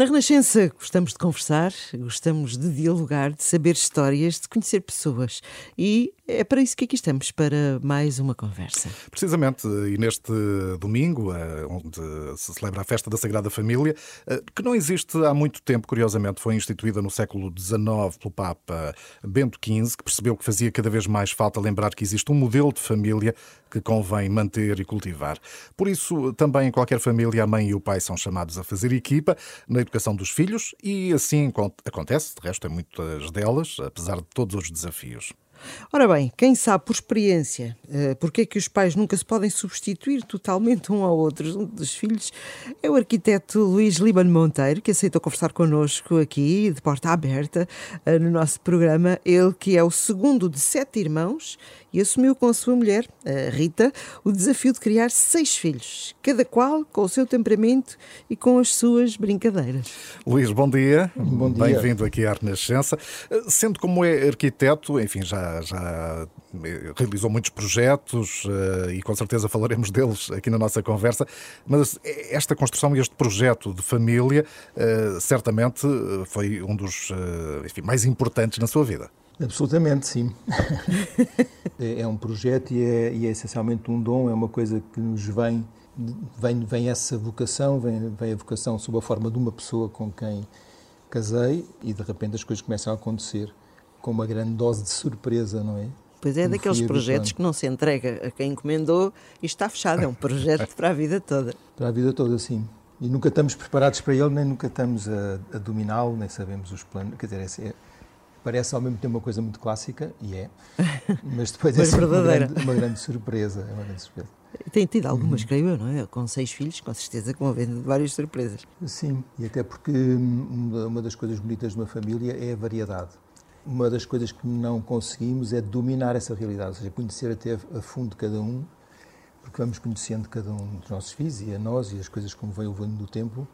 Na Renascença gostamos de conversar, gostamos de dialogar, de saber histórias, de conhecer pessoas. E é para isso que aqui estamos, para mais uma conversa. Precisamente, e neste domingo, eh, onde se celebra a festa da Sagrada Família, eh, que não existe há muito tempo, curiosamente, foi instituída no século XIX pelo Papa Bento XV, que percebeu que fazia cada vez mais falta lembrar que existe um modelo de família que convém manter e cultivar. Por isso, também em qualquer família, a mãe e o pai são chamados a fazer equipa na educação dos filhos e assim acontece, de resto, em muitas delas, apesar de todos os desafios. Ora bem, quem sabe por experiência uh, porque é que os pais nunca se podem substituir totalmente um ao outro, um dos filhos, é o arquiteto Luís Líbano Monteiro, que aceitou conversar connosco aqui, de porta aberta, uh, no nosso programa. Ele que é o segundo de sete irmãos e assumiu com a sua mulher, a Rita, o desafio de criar seis filhos, cada qual com o seu temperamento e com as suas brincadeiras. Luís, bom dia. Bom dia. Bem-vindo aqui à Renascença. Eh, sendo como é arquiteto, enfim, já já, realizou muitos projetos uh, e com certeza falaremos deles aqui na nossa conversa, mas esta construção e este projeto de família uh, certamente foi um dos enfim, mais importantes na sua vida. Absolutamente, sim. é, é, um projeto e é, e é, essencialmente um dom, é uma coisa que nos vem, vem, vem essa vocação, vem, vem a vocação sob a forma de uma pessoa com quem casei e de repente as coisas começam a acontecer com uma grande dose de surpresa, não é? Pois é, daqueles projetos que não se entrega a quem encomendou e está fechado. É um projeto para a vida toda. Para a vida toda, sim. E nunca estamos preparados para ele, nem nunca estamos a, a dominá-lo, nem sabemos os planos. Quer dizer, é, é, parece ao mesmo tempo uma coisa muito clássica, e é, mas depois é mas é uma grande, uma grande, surpresa. É uma grande surpresa. Tem tido algumas, uhum. creio eu, não é? Com seis filhos, com certeza que vão havendo várias surpresas. Sim, e até porque hum, uma das coisas bonitas de uma família é a variedade uma das coisas que não conseguimos é dominar essa realidade, ou seja, conhecer até a fundo cada um, porque vamos conhecendo cada um dos nossos filhos e a nós e as coisas como vem levando do tempo,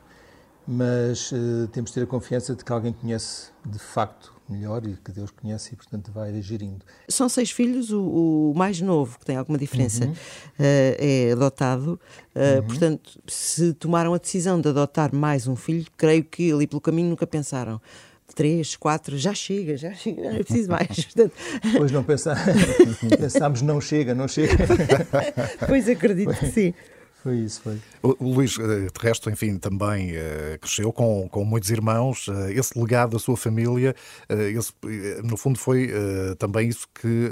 mas uh, temos de ter a confiança de que alguém conhece de facto melhor e que Deus conhece e, portanto, vai gerindo. São seis filhos, o, o mais novo, que tem alguma diferença, uhum. uh, é adotado. Uh, uhum. Portanto, se tomaram a decisão de adotar mais um filho, creio que ali pelo caminho nunca pensaram três, quatro, já chega, já chega, não é preciso mais. Pois não pensar, pensámos, não chega, não chega. pois acredito que sim. Foi isso, foi. O, Luís, eh, de resto, enfim, também uh, cresceu com, com muitos irmãos. Uh, esse legado da sua família, uh, esse, no fundo, foi também isso que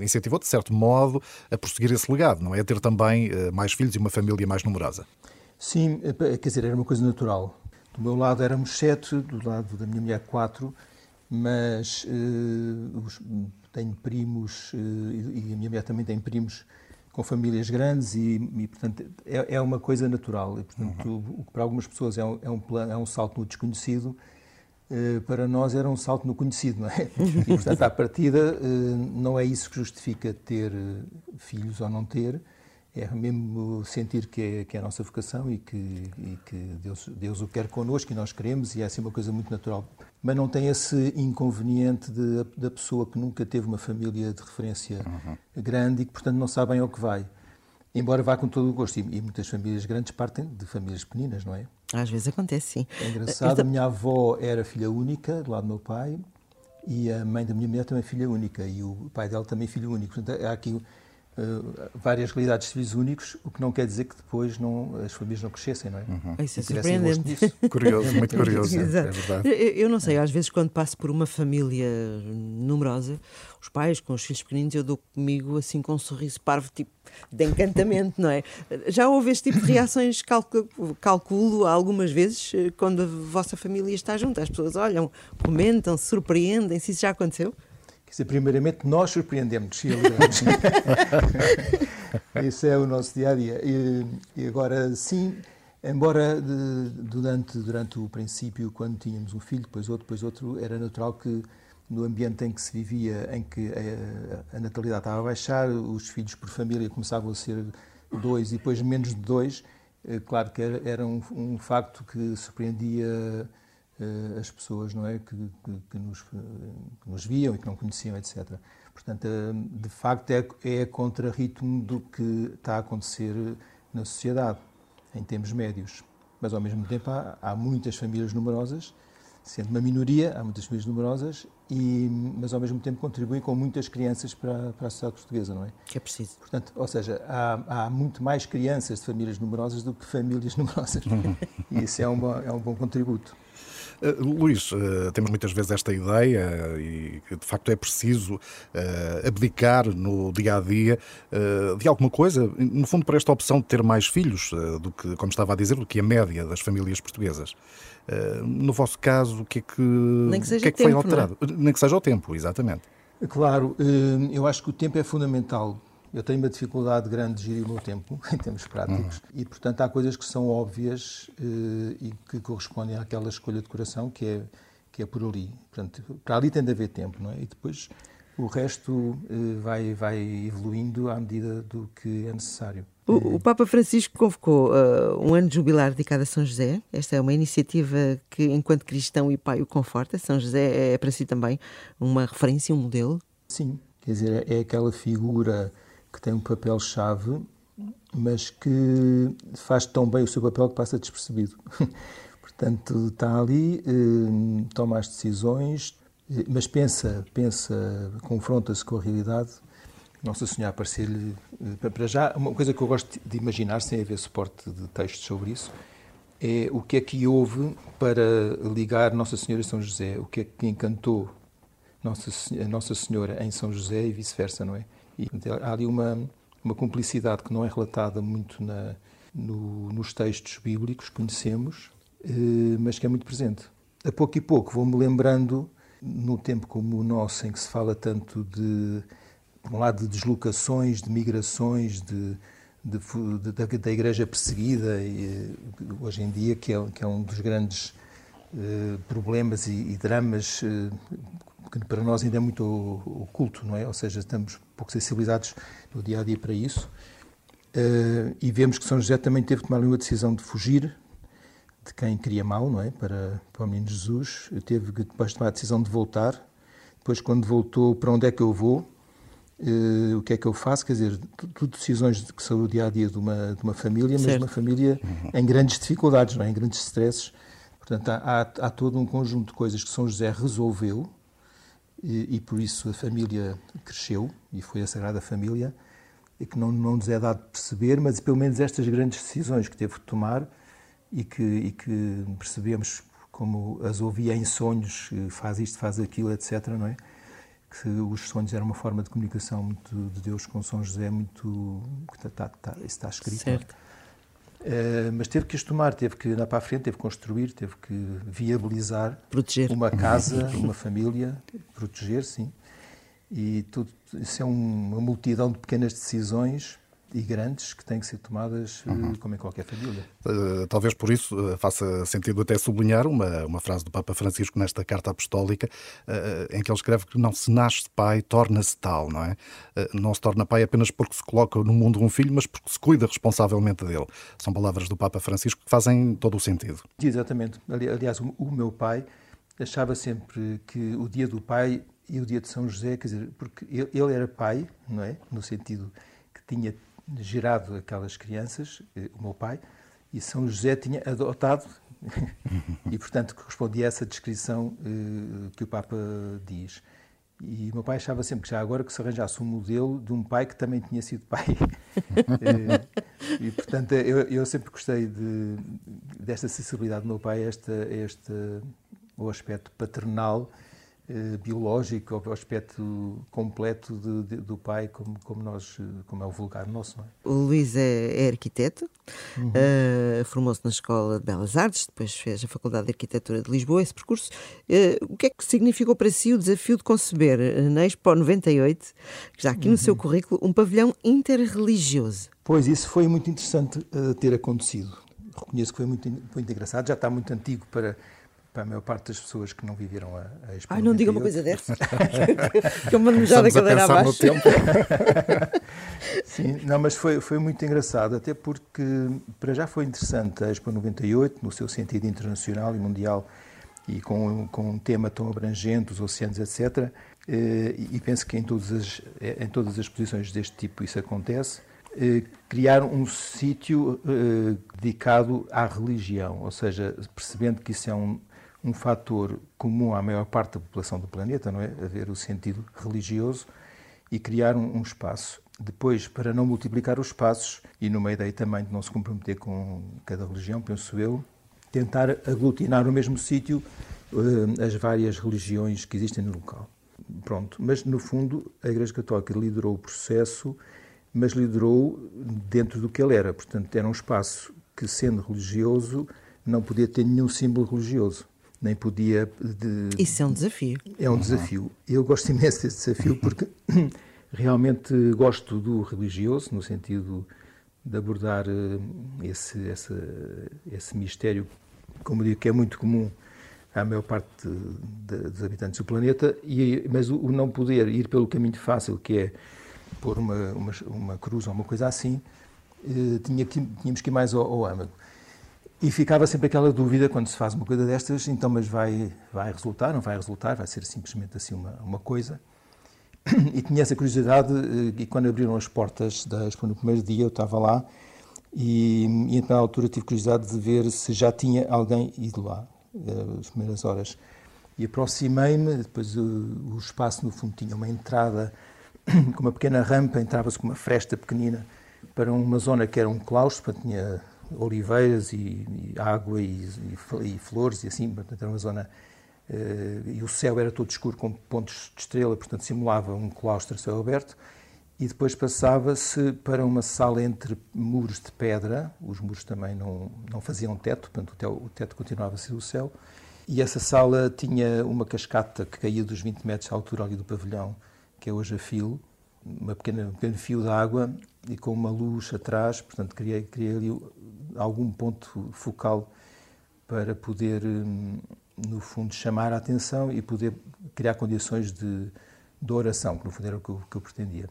incentivou, de certo modo, a prosseguir esse legado, não é? A ter também mais filhos e uma família mais numerosa. Sim, quer dizer, era uma coisa natural. Do meu lado éramos sete, do lado da minha mulher quatro, mas uh, os, tenho primos uh, e a minha mulher também tem primos com famílias grandes e, e portanto, é, é, uma coisa natural. E, portanto, uhum. o, que para algumas pessoas é um, é um, plano, é um salto no desconhecido, uh, para nós era um salto no conhecido, não é? E, portanto, à partida, não é isso que justifica ter filhos ou não ter, é mesmo sentir que é, que é a nossa vocação e que, e que Deus, Deus o quer connosco e nós queremos e é assim uma coisa muito natural. Mas não tem esse inconveniente de, da pessoa que nunca teve uma família de referência uhum. grande e que, portanto, não sabem ao que vai. Embora vá com todo o gosto. E, e, muitas famílias grandes partem de famílias pequeninas, não é? Às vezes acontece, sim. É engraçado. Então... A minha avó era filha única, do lado do meu pai, e a mãe da minha mulher também filha única, e o pai dela também filho único. Portanto, há aqui várias realidades de civis únicos, o que não quer dizer que depois não, as famílias não crescessem, não é? Uhum. Isso é surpreendente. Curioso, muito curioso. É verdade. Eu, eu, não sei, às vezes quando passo por uma família numerosa, os pais com os filhos pequeninos, eu dou comigo assim com um sorriso parvo, tipo de encantamento, não é? Já houve este tipo de reações, calculo, calculo algumas vezes, eh, quando a vossa família está junto. As pessoas olham, comentam, surpreendem-se, isso já aconteceu? Quer dizer, primeiramente, nós surpreendemos e alegramos. Esse é o nosso dia a dia. E, e agora, sim, embora de, durante, durante o princípio, quando tínhamos um filho, depois outro, depois outro, era natural que no ambiente em que se vivia, em que a, a natalidade estava a baixar, os filhos por família começavam a ser dois e depois menos de dois, eh, claro que era, era um, um facto que surpreendia as pessoas não é que, que, que, nos, que, nos, viam e que não conheciam, etc. Portanto, uh, de facto, é, é contra-ritmo do que está a acontecer na sociedade, em termos médios. mas ao mesmo tempo há, há muitas famílias numerosas, sendo uma minoria, há muitas famílias numerosas, e, mas ao mesmo tempo contribuem com muitas crianças para, para a sociedade portuguesa, não é? Que é preciso. Portanto, ou seja, há, há muito mais crianças de famílias numerosas do que famílias numerosas. e isso é um, bom, é um bom contributo. Uh, Luís, uh, temos muitas vezes esta ideia e que de facto é preciso uh, abdicar no dia a dia de alguma coisa, no fundo, para esta opção de ter mais filhos do que, como estava a dizer, do que a média das famílias portuguesas. no vosso caso, o que é que, Nem que, seja que, é que tempo, foi alterado? Nem que seja o tempo, exatamente. Claro, eu acho que o tempo é fundamental eu tenho uma dificuldade grande de gerir o meu tempo, em termos práticos, uhum. e, portanto, há coisas que são óbvias eh, e que correspondem àquela escolha de coração que é, que é por ali. Portanto, para ali tem de haver tempo, não é? E depois o resto eh, vai, vai evoluindo à medida do que é necessário. O, o Papa Francisco convocou uh, um ano de jubilar dedicado a São José. Esta é uma iniciativa que, enquanto cristão e pai, o conforta. São José é para si também uma referência, um modelo? Sim, quer dizer, é aquela figura que tem um papel-chave, mas que faz tão bem o seu papel que passa despercebido. Portanto, está ali, eh, toma as decisões, eh, mas pensa, pensa, confronta-se com a realidade. Nossa Senhora aparecer-lhe, eh, para já, uma coisa que eu gosto de imaginar, sem haver suporte de textos sobre isso, é o que é que houve para ligar Nossa Senhora e São José, o que é que encantou Nossa Senhora em São José e vice-versa, não é? E há ali uma, uma cumplicidade que não é relatada muito na, no, nos textos bíblicos, conhecemos, eh, mas que é muito presente. A pouco e pouco vou-me lembrando, no tempo como o nosso, em que se fala tanto de, por um lado, de deslocações, de migrações, de, de, de, da igreja perseguida, e, hoje em dia, que é, que é um dos grandes eh, problemas e, e dramas eh, que para nós ainda é muito oculto, não é? Ou seja, estamos pouco sensibilizados no dia a dia para isso. Uh, e vemos que São José também teve que tomar uma decisão de fugir de quem queria mal, não é? Para, para o menino Jesus. Teve que depois tomar a decisão de voltar. Depois, quando voltou, para onde é que eu vou? Uh, o que é que eu faço? Quer dizer, tudo decisões que são o dia a dia de uma, de uma família, certo. mas uma família em grandes dificuldades, não é? em grandes stresses. Portanto, há, há, há todo um conjunto de coisas que São José resolveu e, e, por isso a família cresceu e foi a Sagrada Família e que não, não nos é dado perceber, mas pelo menos estas grandes decisões que teve de tomar e que, e que percebemos como as ouvia em sonhos, faz isto, faz aquilo, etc. Não é? Que os sonhos eram uma forma de comunicação muito de Deus com São José, muito. Está, está, isso está escrito. É? Certo. Uh, mas teve que as tomar, teve que andar para a frente, teve que construir, teve que viabilizar proteger. uma casa, uma família, proteger, sim. E tudo, isso é um, uma multidão de pequenas decisões e grandes que têm que ser tomadas eh, uhum. como em qualquer família. Uh, talvez por isso uh, faça sentido até sublinhar uma, uma frase do Papa Francisco nesta carta apostólica, em que ele escreve que não se nasce pai, torna-se tal, não é? não se torna pai apenas porque se coloca no mundo um filho, mas porque se cuida responsavelmente dele. São palavras do Papa Francisco que fazem todo o sentido. Exatamente. Aliás, o meu pai achava sempre que o dia do pai e o dia de São José, quer dizer, porque ele, era pai, não é? No sentido que tinha gerado aquelas crianças, eh, o meu pai, e São José tinha adotado, e portanto correspondia a essa descrição uh, que o Papa diz. E o meu pai achava sempre que já agora que se arranjasse um modelo de um pai que também tinha sido pai. uh, e portanto eu, eu, sempre gostei de, desta sensibilidade do meu pai, este, este, o aspecto paternal eh, biológico, o aspecto completo de, de, do pai, como, como, nós, como é o vulgar nosso. É? O Luís é, é arquiteto, uhum. uh, formou-se na Escola de Belas Artes, depois fez a Faculdade de Arquitetura de Lisboa, esse percurso. Uh, o que é que significou para si o desafio de conceber na Expo 98, que já aqui uhum. no seu currículo, um pavilhão interreligioso? Pois, isso foi muito interessante uh, ter acontecido. Reconheço que foi muito, muito engraçado, já está muito antigo para para a maior parte das pessoas que não viveram a, a Expo Ai, não diga uma coisa dessa. que eu mando já da cadeira abaixo. Sim, não, mas foi, foi muito engraçado, até porque para já foi interessante a Expo 98, no seu sentido internacional e mundial, e com, com um tema tão abrangente, os oceanos, etc. Eh, e penso que em todas, as, em todas as exposições deste tipo isso acontece. eh, criar um sítio eh, dedicado à religião, ou seja, percebendo que isso é um, um fator comum à maior parte da população do planeta, não é? Haver o sentido religioso e criar um, um espaço. Depois, para não multiplicar os espaços e numa ideia também de não se comprometer com cada religião, penso eu, tentar aglutinar no mesmo sítio uh, as várias religiões que existem no local. Pronto, mas no fundo a Igreja Católica liderou o processo, mas liderou dentro do que ele era. Portanto, era um espaço que, sendo religioso, não podia ter nenhum símbolo religioso. Nem podia. De... Isso é um desafio. É um desafio. Eu gosto imenso desse desafio porque realmente gosto do religioso, no sentido de abordar eh, esse, esse, esse mistério, como digo, que é muito comum à maior parte de, de, dos habitantes do planeta, e, mas o, o, não poder ir pelo caminho fácil, que é pôr uma, uma, uma cruz ou uma coisa assim, eh, tinha que, tínhamos que ir mais ao, ao âmago. E ficava sempre aquela dúvida quando se faz uma coisa destas, então, mas vai, vai resultar, não vai resultar, vai ser simplesmente assim uma, uma coisa. E tinha essa curiosidade, eh, e quando abriram as portas da Expo no primeiro dia, eu estava lá, e, e então, na altura tive curiosidade de ver se já tinha alguém ido lá, eh, as primeiras horas. E aproximei-me, depois o, o, espaço no fundo tinha uma entrada com uma pequena rampa, entrava-se com uma fresta pequenina para uma zona que era um claustro, tinha oliveiras e, e água e, e, flores e assim, portanto era uma zona uh, e o céu era todo escuro com pontos de estrela, portanto simulava um claustro céu aberto e depois passava-se para uma sala entre muros de pedra, os muros também não, não faziam teto, portanto o teto continuava a ser o céu, e essa sala tinha uma cascata que caía dos 20 metros de altura ali do pavilhão, que é hoje a fio, uma pequena, um pequeno fio de água e com uma luz atrás, portanto criei, criei ali algum ponto focal para poder, hum, no fundo, chamar a atenção e poder criar condições de, de oração, que no fundo era o que eu, que eu pretendia.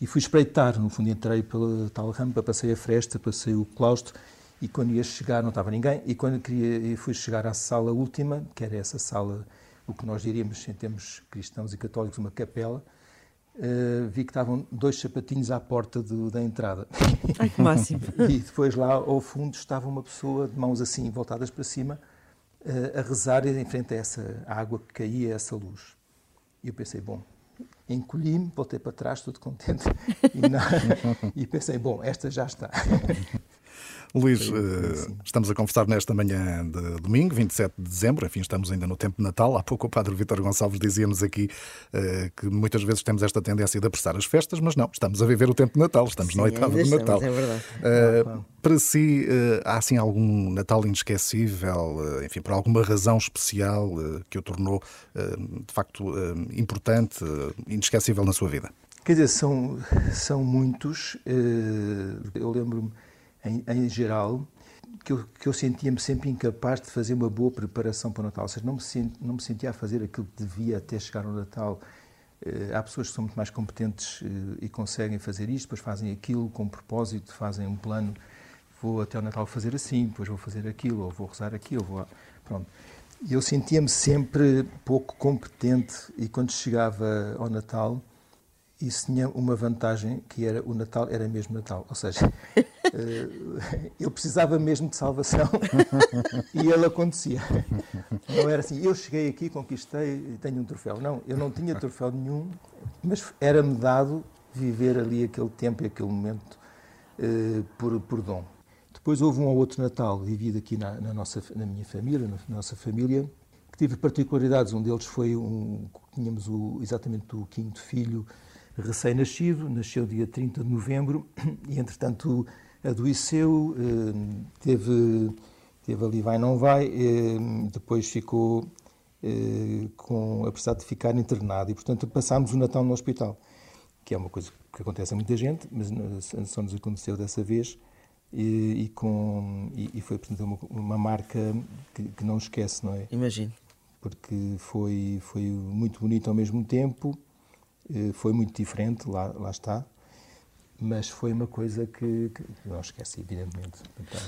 E fui espreitar, no fundo entrei pela tal rampa, passei a fresta, passei o claustro e quando ia chegar não estava ninguém e quando queria, fui chegar à sala última, que era essa sala, o que nós diríamos em termos cristãos e católicos, uma capela, Uh, vi que estavam dois sapatinhos à porta do, da entrada. Ai, que máximo! e depois lá ao fundo estava uma pessoa de mãos assim voltadas para cima uh, a rezar em frente a essa água que caía, essa luz. E eu pensei, bom, encolhi-me, voltei para trás, tudo contente, e, não, e pensei, bom, esta já está. Luís, uh, estamos a conversar nesta manhã de domingo, 27 de dezembro, enfim, estamos ainda no tempo de Natal. Há pouco o Padre Vítor Gonçalves dizia-nos aqui uh, que muitas vezes temos esta tendência de apressar as festas, mas não, estamos a viver o tempo de Natal, estamos Sim, na oitava de Natal. É verdade. Uh, para si, há assim algum Natal inesquecível, enfim, por alguma razão especial que o tornou de facto importante, inesquecível na sua vida? Quer dizer, são, são muitos. Eu lembro-me em, em geral, que eu, eu sentia-me sempre incapaz de fazer uma boa preparação para o Natal. Ou seja, não me, sent, não me sentia a fazer aquilo que devia até chegar ao Natal. Uh, há pessoas que são muito mais competentes uh, e conseguem fazer isto, depois fazem aquilo com propósito, fazem um plano. Vou até o Natal fazer assim, depois vou fazer aquilo, ou vou rezar aquilo, vou. Pronto. E eu sentia-me sempre pouco competente e quando chegava ao Natal isso tinha uma vantagem que era o Natal era mesmo Natal, ou seja, eh, eu precisava mesmo de salvação e ele acontecia. Não era assim, eu cheguei aqui, conquistei, tenho um troféu. Não, eu não tinha troféu nenhum, mas era-me dado viver ali aquele tempo e aquele momento uh, por, por dom. Depois houve um ou outro Natal vivido aqui na, na nossa, na minha família, na nossa família, que tive particularidades. Um deles foi um, tínhamos o, exatamente o quinto filho recém-nascido, nasceu dia 30 de novembro e, entretanto, adoeceu, eh, teve, teve ali vai não vai, eh, depois ficou eh, com a precisar de ficar internado e, portanto, passámos o Natal no hospital, que é uma coisa que acontece a muita gente, mas só nos aconteceu dessa vez e, e com, e, e, foi, portanto, uma, uma marca que, que, não esquece, não é? Imagino. Porque foi, foi muito bonito ao mesmo tempo, foi muito diferente, lá, lá está, mas foi uma coisa que, que não esqueci, evidentemente. Então...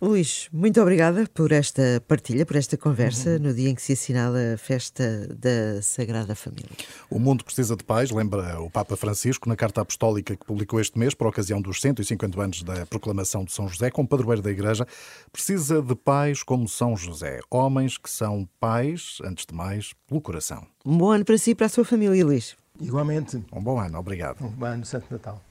Luís, muito obrigada por esta partilha, por esta conversa uhum. no dia em que se assinala a festa da Sagrada Família. O mundo precisa de pais, lembra o Papa Francisco na carta apostólica que publicou este mês por ocasião dos 150 anos da proclamação de São José, como padroeiro da Igreja. Precisa de pais como São José, homens que são pais, antes de mais, pelo coração. Um bom ano para si e para a sua família, Luís. Igualmente. Um bom ano, obrigado. Um bom ano, Santo Natal.